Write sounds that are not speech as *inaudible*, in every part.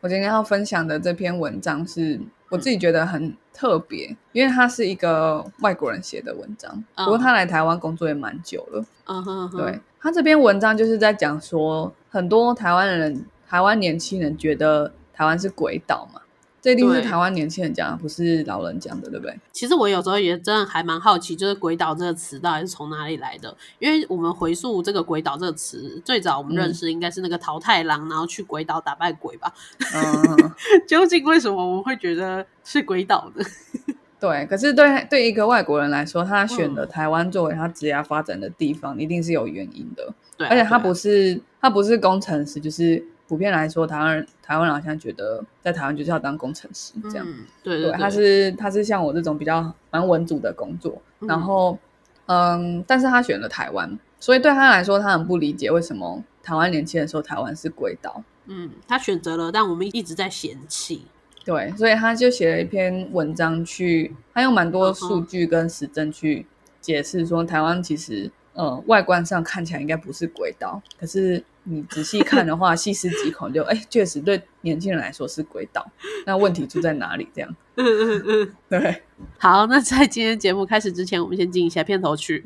我今天要分享的这篇文章是我自己觉得很特别，因为它是一个外国人写的文章，不过他来台湾工作也蛮久了。嗯哼哼，对他这篇文章就是在讲说，很多台湾人、台湾年轻人觉得台湾是鬼岛嘛。这一定是台湾年轻人讲的，不是老人讲的，对不对？其实我有时候也真的还蛮好奇，就是“鬼岛”这个词到底是从哪里来的？因为我们回溯这个“鬼岛”这个词，最早我们认识应该是那个桃太郎，然后去鬼岛打败鬼吧。嗯，*laughs* 究竟为什么我们会觉得是鬼岛呢？*laughs* 对。可是对对一个外国人来说，他选了台湾作为他职业发展的地方，一定是有原因的。对啊、而且他不是是他不是工程师，就是普遍来说，台湾人台湾人好像觉得在台湾就是要当工程师这样。嗯，对对，对，他是他是像我这种比较蛮文组的工作，嗯然后嗯，但是他选了台湾，所以对他来说，他很不理解为什么台湾年轻人说台湾是鬼岛。嗯，他选择了，但我们一直在嫌弃。对，所以他就写了一篇文章去，他用蛮多数据跟实证去解释说，台湾其实呃外观上看起来应该不是轨道，可是你仔细看的话，*laughs* 细思极恐就，哎，确实对年轻人来说是鬼岛。那问题出在哪里？这样嗯嗯嗯。*laughs* 对，好，那在今天节目开始之前，我们先进一下片头曲。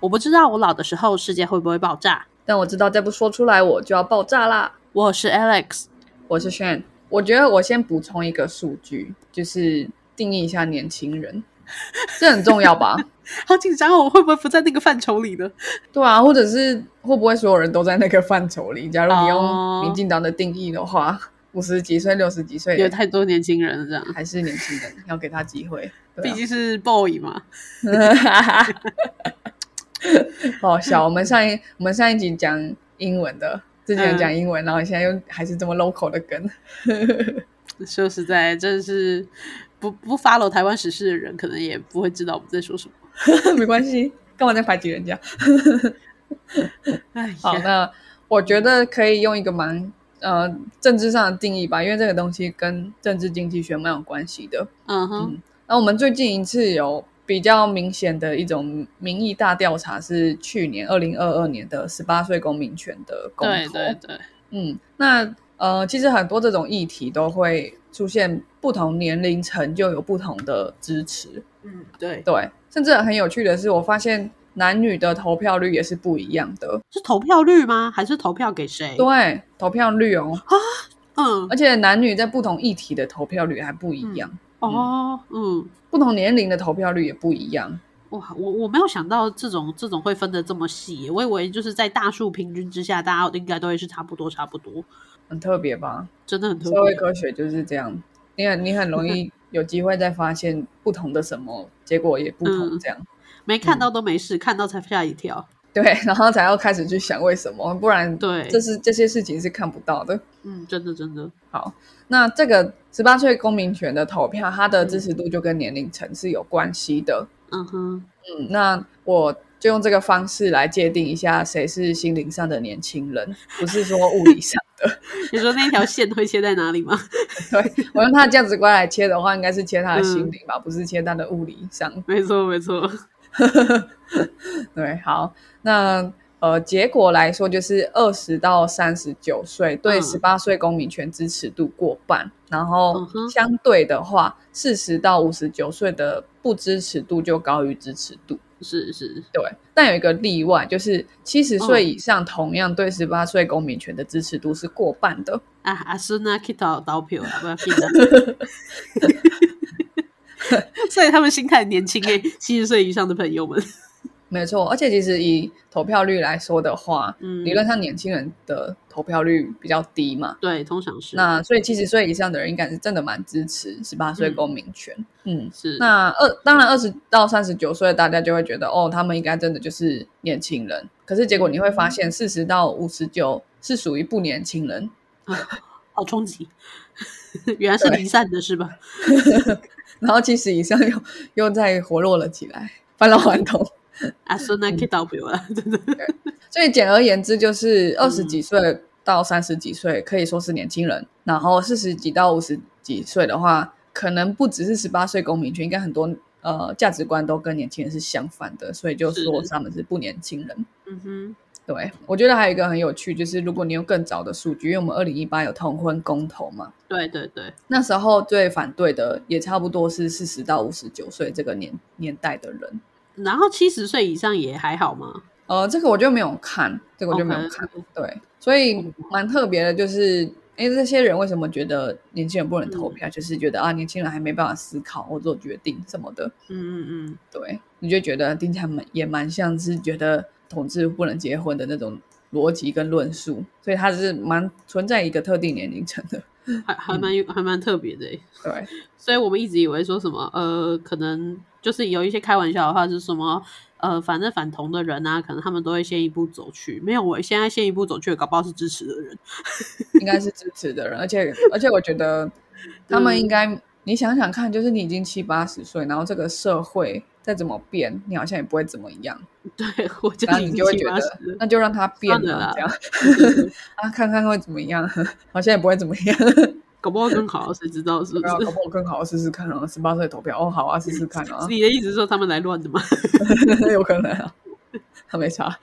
我不知道我老的时候世界会不会爆炸。但我知道再不说出来我就要爆炸啦。我是 Alex，我是 Shan，我觉得我先补充一个数据，就是定义一下年轻人，*laughs* 这很重要吧？*laughs* 好紧张哦，我会不会不在那个范畴里呢？对啊，或者是会不会所有人都在那个范畴里？假如你哦用民进党的定义的话，五十几岁、六十几岁有太多年轻人了，这样，还是年轻人，要给他机会。毕竟是 boy 嘛。*laughs* 好笑。我们上一我们上一集讲英文的，之前讲英文，然后现在又还是这么 local 的梗。*laughs* 说实在，真的是不不 follow 台湾时事的人，可能也不会知道我们在说什么。*laughs* 没关系，干嘛在排挤人家？哎好，呀，那我觉得可以用一个蛮呃政治上的定义吧，因为这个东西跟政治经济学蛮有关系的。嗯哼，那我们最近一次有比较明显的一种民意大调查，是去年二零二二年的十八岁公民权的公投。对对对，嗯，那呃，其实很多这种议题都会出现不同年龄层就有不同的支持。嗯对，对，甚至很有趣的是，我发现男女的投票率也是不一样的。是投票率吗？还是投票给谁？对，投票率哦啊，嗯，而且男女在不同议题的投票率还不一样，哦，嗯。不同年龄的投票率也不一样。哇，我我没有想到这种这种会分的这么细，我以为就是在大数平均之下，大家应该都会是差不多差不多，很特别吧？真的很特别社会。科学就是这样，你很你很容易有机会再发现不同的什么，结果也不同嗯这样。没看到都没事，看到才吓一跳。*laughs* 对，然后才要开始去想为什么，不然对这是这些事情是看不到的。嗯，真的真的，好，那这个十八岁公民权的投票，它的支持度就跟年龄层是有关系的。嗯哼，嗯，那我就用这个方式来界定一下谁是心灵上的年轻人，不是说物理上的。*laughs* 你说那条线会切在哪里吗？*laughs* 对我用他的价值观来切的话，应该是切他的心灵吧，不是切他的物理上。没错没错，*laughs* 对，好，那呃，结果来说就是二十到三十九岁对嗯十八岁公民权支持度过半，然后相对的话，四十到五十九岁的不支持度就高于支持度。是是，对，但有一个例外，就是七十嗯岁以上同样对十八岁公民权的支持度是过半的。啊阿孙啊去投投票啊，不要紧的。*laughs* *laughs* 所以他们心态年轻诶，七十岁以上的朋友们，*laughs* 没错，而且其实以投票率来说的话，嗯理论上年轻人的投票率比较低嘛。对，通常是那所以七十岁以上的人应该是真的蛮支持十八岁公民权。嗯，是那二当然二十到三十九岁，大家就会觉得哦，他们应该真的就是年轻人。可是结果你会发现，四十到五十九是属于不年轻人。*laughs* 好冲击，原来是对离散的是吧？然后七十以上又又再活络了起来，返老还童。啊去投票啊，真的，*laughs* 所以简而言之，就是二十几岁到三十几岁可以说是年轻人，然后四十几到五十几岁的话，可能不只是十八岁公民权，应该很多呃价值观都跟年轻人是相反的，所以就说他们是不年轻人。嗯哼，对，我觉得还有一个很有趣，就是如果你用更早的数据，因为我们二零一八有同婚公投嘛，对对对，那时候最反对的也差不多是四十到五十九岁这个年年代的人。然后七十岁以上也还好吗？呃，这个我就没有看，这个我就没有看。对，所以蛮特别的，就是哎，这些人为什么觉得年轻人不能投票？就是觉得啊，年轻人还没办法思考或做决定什么的。嗯嗯嗯，对，你就觉得听起来蛮也蛮像是觉得同志不能结婚的那种逻辑跟论述，所以它是蛮存在一个特定年龄层的。还还蛮有还蛮特别的欸。对，所以我们一直以为说什么呃，可能就是有一些开玩笑的话是什么呃，反正反同的人啊，可能他们都会先一步走去。没有，我现在先一步走去，搞不好是支持的人。应该是支持的人，而且而且我觉得他们应该，你想想看，就是你已经七八十岁，然后这个社会再怎么变，你好像也不会怎么样，对，我就然后你就会觉得，那就让它变算了啦这样 *laughs* 啊，看看会怎么样，好像也不会怎么样。*laughs* 搞不好更好，谁知道是不是搞？不好更好，试试看啊！十八岁投票，哦，好啊，试试看啊，你的意思是说他们来乱的吗？*laughs* 有可能啊，他没差。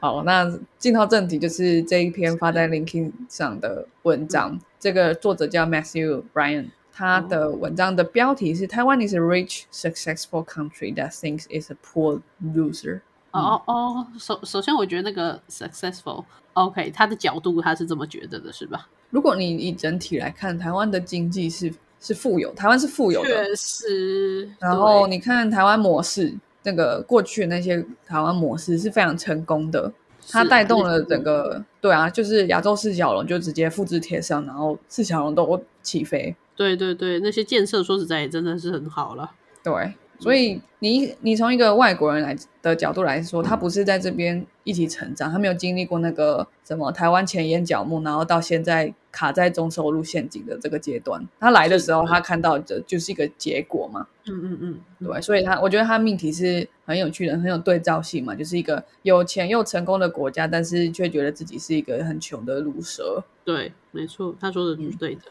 好，那进到正题，就是这一篇发在 LinkedIn 上的文章，这个作者叫 Matthew Bryan，他的文章的标题是 “Taiwan is a rich, successful country that thinks it's a poor loser”。哦哦，首首先我觉得那个 successful，OK，、他的角度他是这么觉得的，是吧？如果你以整体来看，台湾的经济是是富有，台湾是富有的，确实。然后你看台湾模式，那个过去的那些台湾模式是非常成功的，它带动了整个对啊，就是亚洲四小龙就直接复制贴上，然后四小龙都起飞。对对对，那些建设说实在也真的是很好了。对，所以你你从一个外国人来的角度来说，他不是在这边一起成长，他没有经历过那个什么台湾前眼角目，然后到现在卡在中收入陷阱的这个阶段。他来的时候，他看到的就是一个结果嘛。嗯嗯嗯，对，所以他我觉得他命题是很有趣的，很有对照性嘛，就是一个有钱又成功的国家，但是却觉得自己是一个很穷的乳蛇。对，没错，他说的嗯是对的。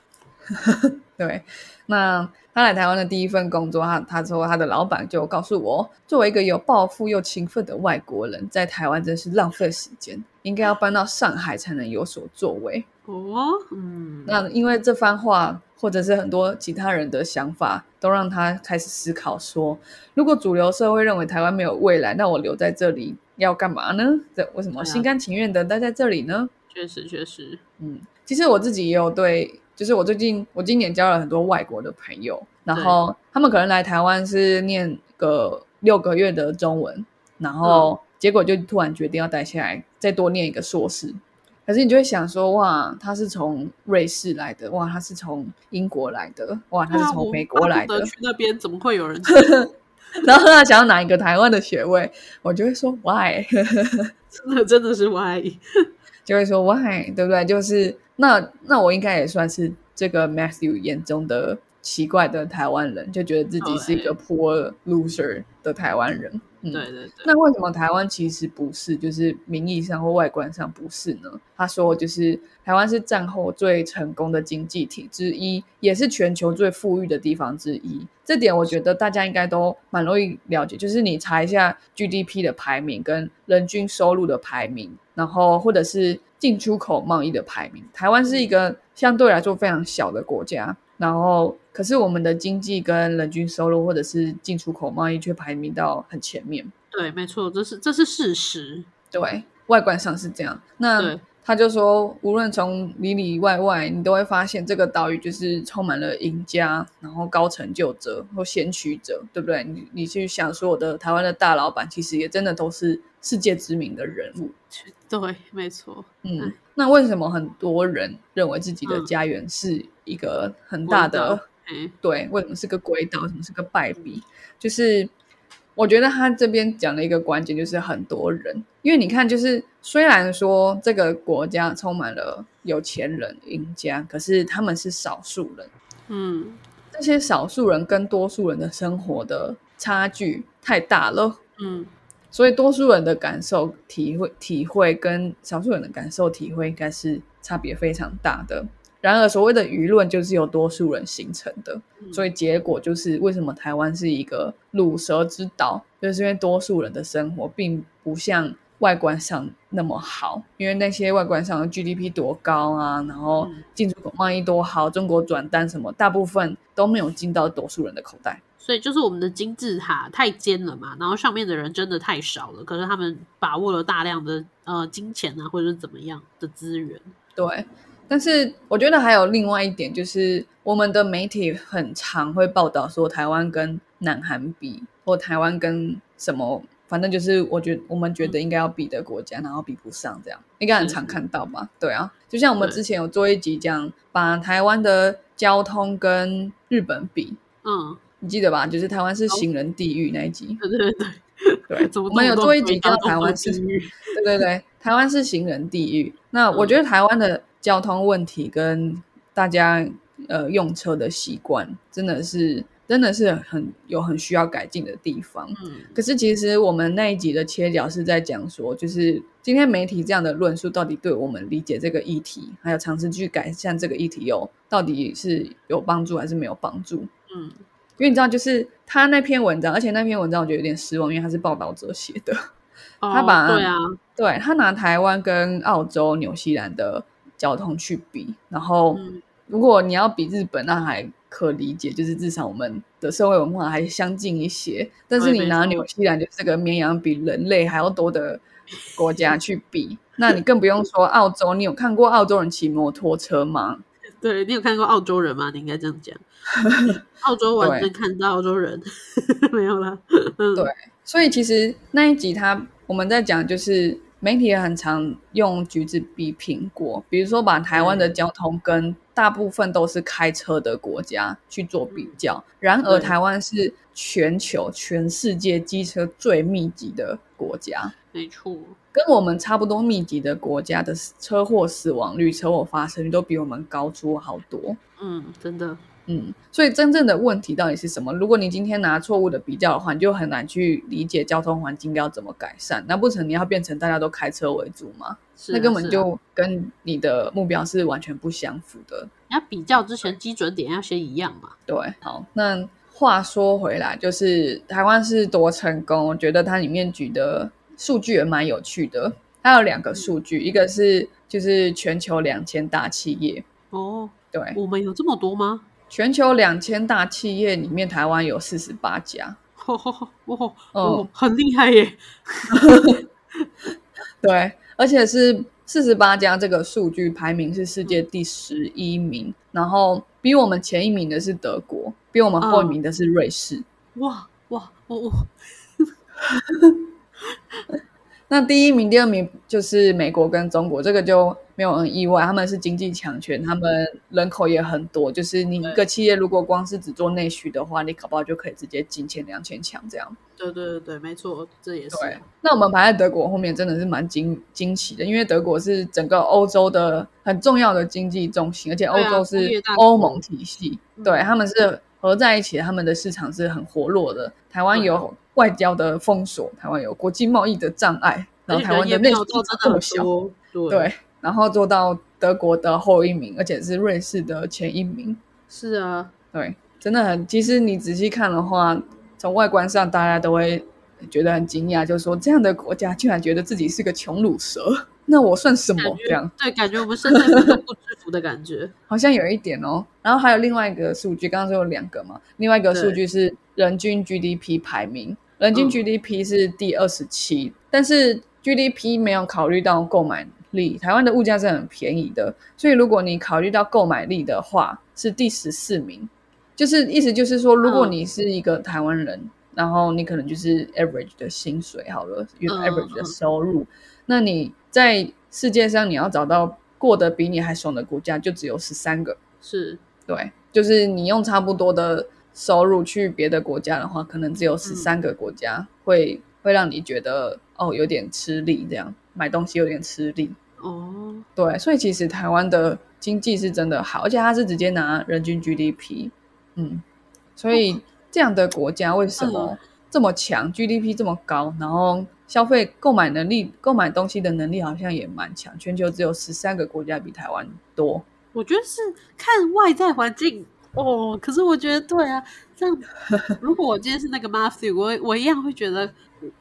*laughs* 对，那他来台湾的第一份工作，他他说他的老板就告诉我，作为一个有抱负又勤奋的外国人，在台湾真是浪费时间，应该要搬到上海才能有所作为。哦，嗯，那因为这番话，或者是很多其他人的想法，都让他开始思考说，如果主流社会认为台湾没有未来，那我留在这里要干嘛呢？这为什么心甘情愿的待在这里呢？确实确实，嗯，其实我自己也有对，就是我最近我今年交了很多外国的朋友，然后他们可能来台湾是念个六个月的中文，然后结果就突然决定要待下来，再多念一个硕士。可是你就会想说，哇，他是从瑞士来的，哇，他是从英国来的，哇，他是从美国来的去那边怎么会有人？*laughs* 然后他想要拿一个台湾的学位，我就会说 why，真的真的是 why。*laughs* 就会说 why，对不对？就是那那我应该也算是这个 Matthew 眼中的奇怪的台湾人，就觉得自己是一个 poor loser 的台湾人。嗯，对对对，那为什么台湾其实不是，就是名义上或外观上不是呢？他说，就是台湾是战后最成功的经济体之一，也是全球最富裕的地方之一。这点我觉得大家应该都蛮容易了解，就是你查一下 GDP 的排名跟人均收入的排名，然后或者是进出口贸易的排名，台湾是一个相对来说非常小的国家，然后可是我们的经济跟人均收入或者是进出口贸易却排名到很前面。对，没错，这是这是事实。对，外观上是这样。那他就说，无论从里里外外，你都会发现这个岛屿就是充满了赢家，然后高成就者或先驱者，对不对？你你去想，所有的台湾的大老板，其实也真的都是世界知名的人物。对，没错。嗯，那为什么很多人认为自己的嗯家园是一个很大的？鬼岛哎，对，为什么是个鬼岛？为什么是个败笔？就是我觉得他这边讲的一个关键，就是很多人，因为你看，就是虽然说这个国家充满了有钱人、赢家，可是他们是少数人，嗯，这些少数人跟多数人的生活的差距太大了。嗯，所以多数人的感受体会体会跟少数人的感受体会应该是差别非常大的。然而，所谓的舆论就是由多数人形成的，所以结果就是为什么台湾是一个乳蛇之岛，就是因为多数人的生活并不像外观上那么好，因为那些外观上的 GDP 多高啊，然后进出口贸易多好，中国转单什么，大部分都没有进到多数人的口袋。所以就是我们的金字塔太尖了嘛，然后上面的人真的太少了，可是他们把握了大量的呃金钱啊，或者是怎么样的资源。对。但是我觉得还有另外一点，就是我们的媒体很常会报道说台湾跟南韩比，或台湾跟什么，反正就是我觉我们觉得应该要比的国家，然后比不上这样，应该很常看到吧？对啊，就像我们之前有做一集讲，把台湾的交通跟日本比，嗯，你记得吧？就是台湾是行人地狱那一集，对对对 *laughs* 对，我们有做一集叫台湾是，对对对，台湾是行人地狱。那我觉得台湾的。交通问题跟大家呃用车的习惯，真的是真的是很有很需要改进的地方。嗯，可是其实我们那一集的切角是在讲说，就是今天媒体这样的论述，到底对我们理解这个议题，还有尝试去改善这个议题，有到底是有帮助还是没有帮助？嗯，因为你知道，就是他那篇文章，而且那篇文章我觉得有点失望，因为他是报道者写的，他把对啊，对他拿台湾跟澳洲、纽西兰的。交通去比，然后如果你要比日本，那还可理解，就是至少我们的社会文化还相近一些。但是你拿纽西兰，就是个绵羊比人类还要多的国家去比，那你更不用说澳洲。你有看过澳洲人骑摩托车吗？*laughs* 对你有看过澳洲人吗？你应该这样讲。*laughs* 澳洲完全看到澳洲人 *laughs* 没有啦。对，所以其实那一集他我们在讲就是。媒体也很常用橘子比苹果，比如说把台湾的交通跟大部分都是开车的国家去做比较。然而，台湾是全球、全世界机车最密集的国家，没错，跟我们差不多密集的国家的车祸死亡率、车祸发生率都比我们高出好多。嗯，真的。嗯，所以真正的问题到底是什么？如果你今天拿错误的比较的话，你就很难去理解交通环境要怎么改善。难不成你要变成大家都开车为主吗？那根本就跟你的目标是完全不相符的。你要比较之前基准点要先一样嘛？对，好。那话说回来，就是台湾是多成功？我觉得它里面举的数据也蛮有趣的。它有两个数据，一个是就是全球两千大企业哦，对，我们有这么多吗？全球两千大企业里面，台湾有四十八家，*laughs* 哦，哦，很厉害耶！*laughs* 对，而且是四十八家，这个数据排名是世界第十一名，然后比我们前一名的是德国，比我们后一名的是瑞士。哇哇哦哦！*laughs* 那第一名、第二名就是美国跟中国，这个就没有很意外，他们是经济强权，他们人口也很多。就是你一个企业如果光是只做内需的话，你搞不好就可以直接进前两千强这样。对对对对，没错，这也是。对，那我们排在德国后面，真的是蛮惊惊奇的，因为德国是整个欧洲的很重要的经济中心，而且欧洲是欧盟体系，对他们是合在一起，他们的市场是很活络的。台湾有。外交的封锁，台湾有国际贸易的障碍，然后台湾的内需这么小，对，然后做到德国的后一名，而且是瑞士的前一名。是啊，对，真的很。其实你仔细看的话，从外观上大家都会觉得很惊讶，就是说这样的国家竟然觉得自己是个穷乳蛇，*laughs* 那我算什么？这样对，感觉我们身在福中不知福的感觉，*laughs* 好像有一点哦。然后还有另外一个数据，刚刚说有两个嘛，另外一个数据是人均 GDP 排名。人均 GDP 是第二十七，但是 GDP 没有考虑到购买力。台湾的物价是很便宜的，所以如果你考虑到购买力的话，是第十四名。就是意思就是说，如果你是一个台湾人，然后你可能就是 average 的薪水好了，average 的收入，那你在世界上你要找到过得比你还爽的国家，就只有十三个。是对，就是你用差不多的。收入去别的国家的话，可能只有十三个国家会会让你觉得哦有点吃力，这样买东西有点吃力哦。对，所以其实台湾的经济是真的好，而且它是直接拿人均 GDP，嗯，所以这样的国家为什么这么强，GDP 这么高，然后消费购买能力、购买东西的能力好像也蛮强，全球只有十三个国家比台湾多。我觉得是看外在环境哦，可是我觉得对啊，这样 *laughs* 如果我今天是那个 Matthew，我我一样会觉得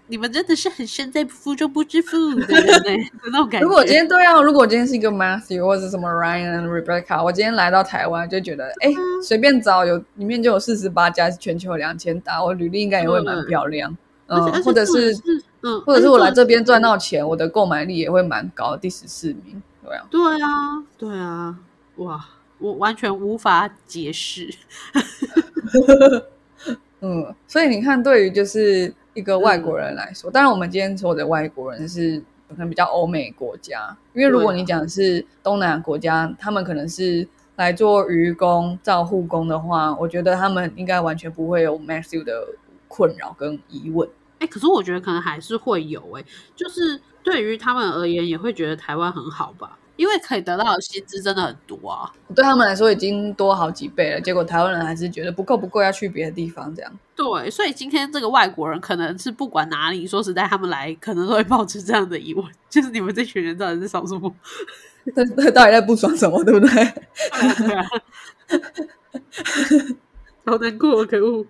你们真的是很身在福中不知福的人呢，*laughs* 那种感觉。如果我今天对啊，如果我今天是一个 Matthew 或者什么 Ryan、Rebecca，我今天来到台湾就觉得，哎，随便找有里面就有四十八家是全球两千大，我履历应该也会蛮漂亮。嗯，或者是嗯，或者是我来这边赚到钱，我的购买力也会蛮高，第十四名，对啊，对啊，对啊。哇，我完全无法解释。*laughs* 嗯，所以你看，对于就是一个外国人来说，当然我们今天说的外国人是可能比较欧美国家，因为如果你讲的是东南亚国家，他们可能是来做愚工、照护工的话，我觉得他们应该完全不会有 Matthew 的困扰跟疑问。哎，可是我觉得可能还是会有，哎，就是对于他们而言，也会觉得台湾很好吧。因为可以得到的薪资真的很多啊，对他们来说已经多好几倍了。结果台湾人还是觉得不够不够，要去别的地方这样。对，所以今天这个外国人可能是不管哪里，说实在，他们来可能都会保持这样的疑问：，就是你们这群人到底是少什么？他 *laughs* 他到底在不爽什么？对不对？对啊，好难过，可恶。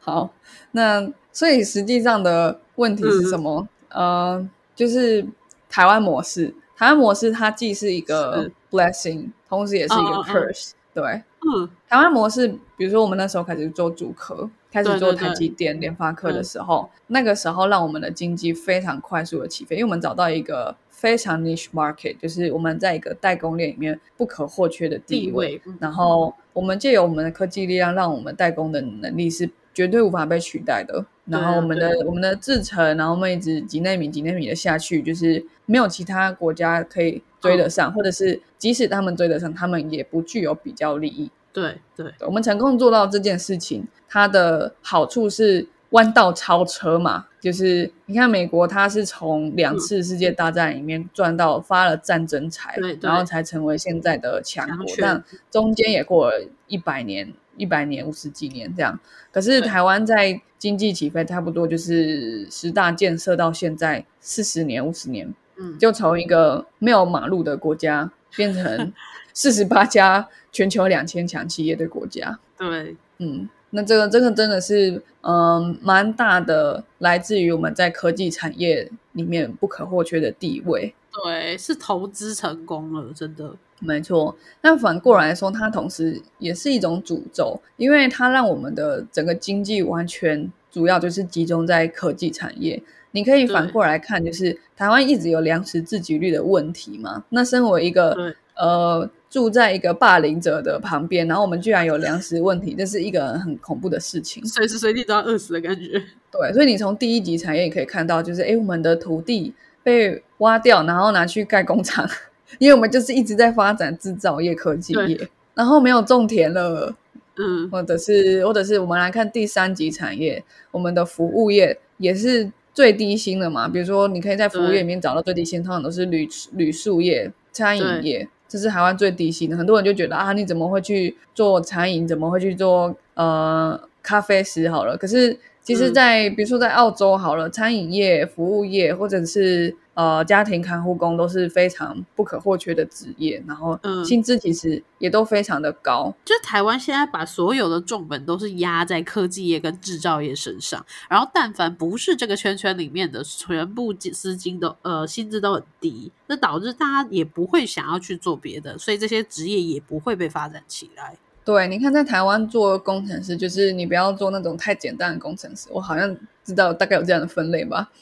好，那所以实际上的问题是什么？呃，就是台湾模式。台湾模式它既是一个 blessing，同时也是一个 curse。对，嗯，台湾模式，比如说我们那时候开始做主科，开始做台积电、联发科的时候，那个时候让我们的经济非常快速的起飞，因为我们找到一个非常 niche market，就是我们在一个代工链里面不可或缺的地位。然后我们借由我们的科技力量，让我们代工的能力是绝对无法被取代的。然后我们的我们的制程，然后我们一直几纳米几纳米的下去，就是没有其他国家可以追得上，或者是即使他们追得上，他们也不具有比较利益。对对，我们成功做到这件事情，它的好处是弯道超车嘛，就是你看美国，它是从两次世界大战里面赚到发了战争财，然后才成为现在的强国，但中间也过了一百年。一百年、五十几年这样，可是台湾在经济起飞，差不多就是十大建设到现在四十年、五十年，嗯，就从一个没有马路的国家变成四十八家全球两千强企业的国家。*laughs* 对，嗯，那这个这个真的是嗯蛮大的，来自于我们在科技产业里面不可或缺的地位。对，是投资成功了，真的。没错，但反过来说，它同时也是一种诅咒，因为它让我们的整个经济完全主要就是集中在科技产业。你可以反过来看，就是台湾一直有粮食自给率的问题嘛。那身为一个呃住在一个霸凌者的旁边，然后我们居然有粮食问题，这是一个很恐怖的事情，随时随地都要饿死的感觉。对，所以你从第一级产业也可以看到，就是哎，我们的土地被挖掉，然后拿去盖工厂。*laughs* 因为我们就是一直在发展制造业、科技业，然后没有种田了，嗯，或者是或者是我们来看第三级产业，我们的服务业也是最低薪的嘛。比如说，你可以在服务业里面找到最低薪，通常都是旅旅宿业、餐饮业，这是台湾最低薪的。很多人就觉得啊，你怎么会去做餐饮？怎么会去做呃咖啡师？好了，可是其实，在比如说在澳洲好了，餐饮业、服务业或者是。呃，家庭看护工都是非常不可或缺的职业，然后薪资其实也都非常的高。就台湾现在把所有的重本都是压在科技业跟制造业身上，然后但凡不是这个圈圈里面的，全部资金都呃薪资都很低，那导致大家也不会想要去做别的，所以这些职业也不会被发展起来。对，你看在台湾做工程师，就是你不要做那种太简单的工程师，我好像知道大概有这样的分类吧。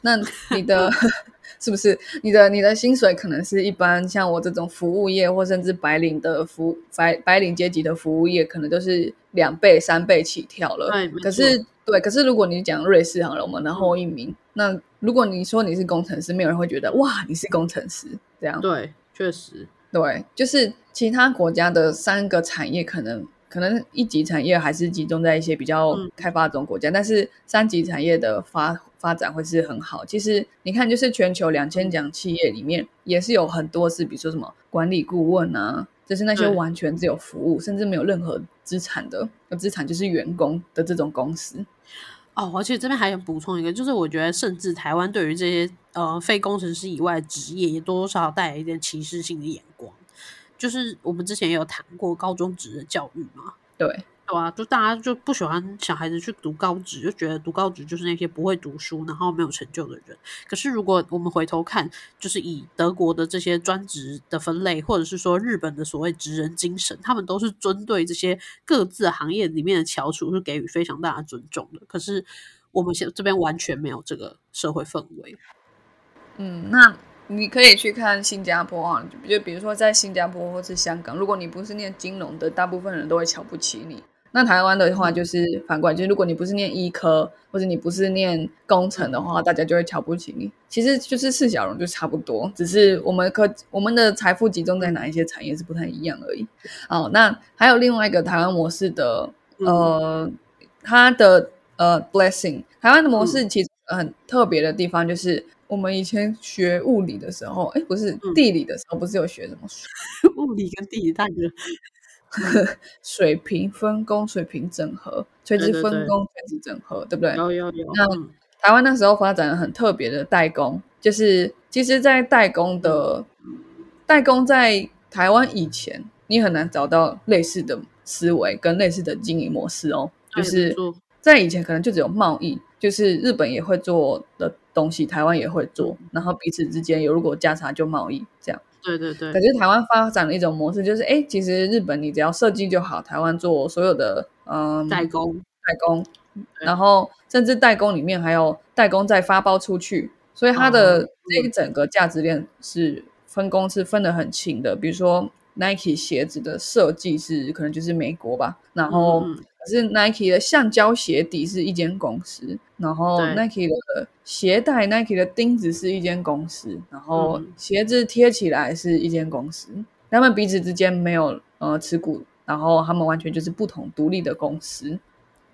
那你的。是不是你的你的薪水可能是一般像我这种服务业或甚至白领的服白白领阶级的服务业，可能都是两倍三倍起跳了。对，可是对，可是如果你讲瑞士好了，我们的后一名，那如果你说你是工程师，没有人会觉得哇，你是工程师这样。对，确实，对，就是其他国家的三个产业可能。可能一级产业还是集中在一些比较开发中国家，但是三级产业的发发展会是很好。其实你看，就是全球两千强企业里面，也是有很多是，比如说什么管理顾问啊，就是那些完全只有服务，甚至没有任何资产的，资产就是员工的这种公司。哦，而且这边还想补充一个，就是我觉得，甚至台湾对于这些呃非工程师以外的职业，也多多少少带来一点歧视性的眼光。就是我们之前也有谈过高中职的教育嘛，对，对啊，就大家就不喜欢小孩子去读高职，就觉得读高职就是那些不会读书，然后没有成就的人。可是如果我们回头看，就是以德国的这些专职的分类，或者是说日本的所谓职人精神，他们都是针对这些各自行业里面的翘楚是给予非常大的尊重的。可是我们现这边完全没有这个社会氛围。嗯，那你可以去看新加坡啊，就就比如说在新加坡或是香港，如果你不是念金融的，大部分人都会瞧不起你。那台湾的话就是反过来，就是如果你不是念医科或者你不是念工程的话，大家就会瞧不起你。其实就是四小龙就差不多，只是我们科我们的财富集中在哪一些产业是不太一样而已。哦，那还有另外一个台湾模式的，呃，它的呃 blessing，台湾的模式其实很特别的地方就是。我们以前学物理的时候，哎，不是地理的时候，不是有学什么 *laughs* 物理跟地理大哥 *laughs* 水平分工、水平整合、垂直分工、垂直整合，对不对？有有有。那台湾那时候发展了很特别的代工，就是其实，在代工的代工在台湾以前，你很难找到类似的思维跟类似的经营模式哦。就是在以前，可能就只有贸易，就是日本也会做的东西，台湾也会做，然后彼此之间有如果价差就贸易这样。对对对。可是台湾发展的一种模式，就是哎，其实日本你只要设计就好，台湾做所有的嗯代工代工，然后甚至代工里面还有代工再发包出去，所以它的这一整个价值链是分工是分得很清的。比如说 Nike 鞋子的设计是可能就是美国吧，然后可是 Nike 的橡胶鞋底是一间公司，然后 Nike 的鞋带、Nike 的钉子是一间公司，然后鞋子贴起来是一间公司，他们彼此之间没有呃持股，然后他们完全就是不同独立的公司。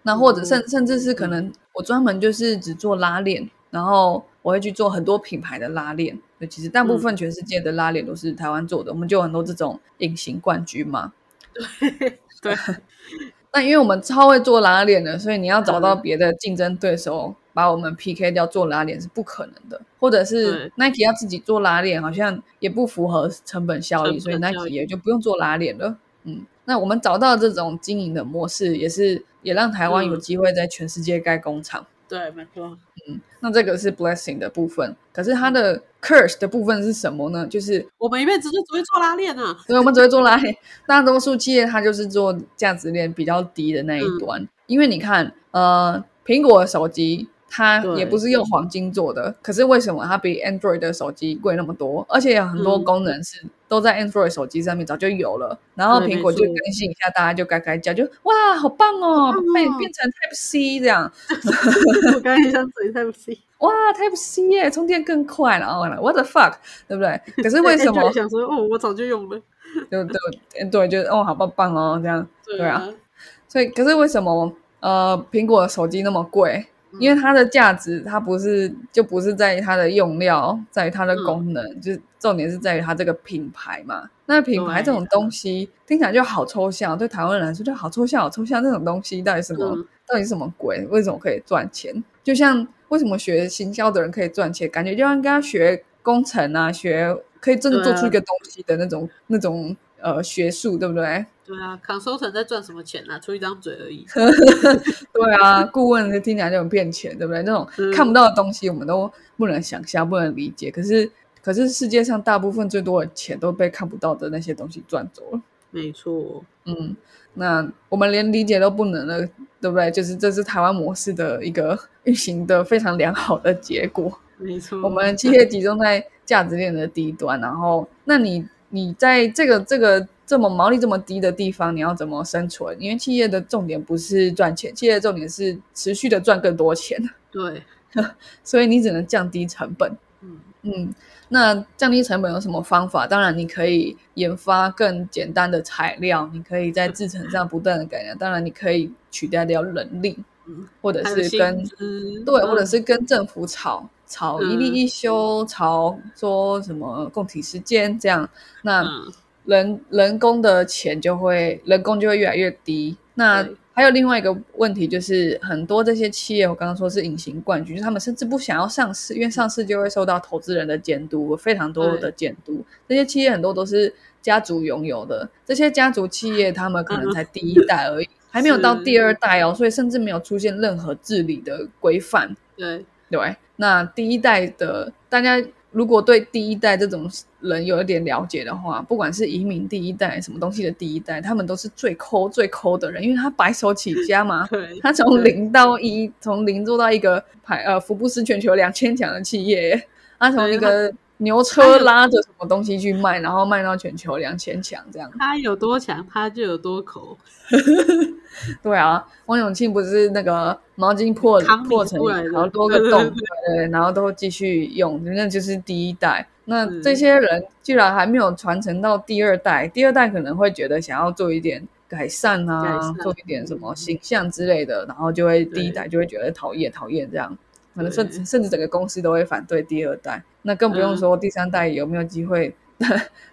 那或者甚甚至是可能我专门就是只做拉链，然后我会去做很多品牌的拉链。其实大部分全世界的拉链都是台湾做的，我们就很多这种隐形冠军嘛。对对。*laughs* 那因为我们超会做拉链的，所以你要找到别的竞争对手把我们 PK 掉做拉链是不可能的。或者是 Nike 要自己做拉链，好像也不符合成本效益，所以 Nike 也就不用做拉链了。嗯，那我们找到这种经营的模式，也是也让台湾有机会在全世界盖工厂。对，没错。嗯，那这个是 blessing 的部分，可是它的 curse 的部分是什么呢？就是我们一辈子就只会做拉链啊，对，我们只会做拉链。大多数企业它就是做价值链比较低的那一端，因为你看，呃，苹果手机。它也不是用黄金做的，可是为什么它比 Android 的手机贵那么多？而且有很多功能是都在 Android 手机上面早就有了，然后苹果就更新一下，大家就该该叫，就哇，好棒哦，变变成 Type C 这样。*laughs* 我刚才想嘴 Type C，哇，Type C 耶，充电更快了哦，What the fuck，对不对？可是为什么？想说哦，我早就用了，对对对，就哦，好棒棒哦，这样 *laughs* 对啊。所以，可是为什么呃，苹果手机那么贵？因为它的价值，它不是就不是在于它的用料，在于它的功能，就是重点是在于它这个品牌嘛。那品牌这种东西听起来就好抽象，对台湾人来说就好抽象，好抽象。这种东西到底什么？到底什么鬼？为什么可以赚钱？就像为什么学行销的人可以赚钱？感觉就像跟他学工程啊，学可以真的做出一个东西的那种那种呃学术，对不对？对啊，consultant 在赚什么钱呢？出一张嘴而已。*laughs* 对啊，顾问听起来就很骗钱，对不对？那种看不到的东西，我们都不能想象，不能理解。可是，可是世界上大部分最多的钱都被看不到的那些东西赚走了。没错，嗯，那我们连理解都不能了，对不对？就是这是台湾模式的一个运行的非常良好的结果。没错，我们企业集中在价值链的低端，然后，那你你在这个这个。这么毛利这么低的地方，你要怎么生存？因为企业的重点不是赚钱，企业的重点是持续的赚更多钱。对，*laughs* 所以你只能降低成本。嗯嗯，那降低成本有什么方法？当然，你可以研发更简单的材料，你可以在制成上不断的改良。当然，你可以取代掉人力，或者是跟对，或者是跟政府吵吵一例一休，吵说什么供体时间这样。那人人工的钱就会人工就会越来越低，那还有另外一个问题就是，很多这些企业，我刚刚说是隐形冠军，就是他们甚至不想要上市，因为上市就会受到投资人的监督，非常多的监督。这些企业很多都是家族拥有的，这些家族企业他们可能才第一代而已，还没有到第二代哦，所以甚至没有出现任何治理的规范。对，对，那第一代的大家如果对第一代这种人有一点了解的话，不管是移民第一代，什么东西的第一代，他们都是最抠最抠的人，因为他白手起家嘛，*laughs* 他从零到一，从零做到一个排呃福布斯全球两千强的企业，他从一个牛车拉着什么东西去卖，然后卖到全球两千强这样。他有多强，他就有多抠。*laughs* 对啊，王永庆不是那个毛巾破破成好多个洞，*laughs* 对然后都继续用，那就是第一代。那这些人居然还没有传承到第二代，第二代可能会觉得想要做一点改善啊，改善做一点什么嗯形象之类的，然后就会第一代就会觉得讨厌讨厌这样，可能甚至甚至整个公司都会反对第二代。那更不用嗯说第三代有没有机会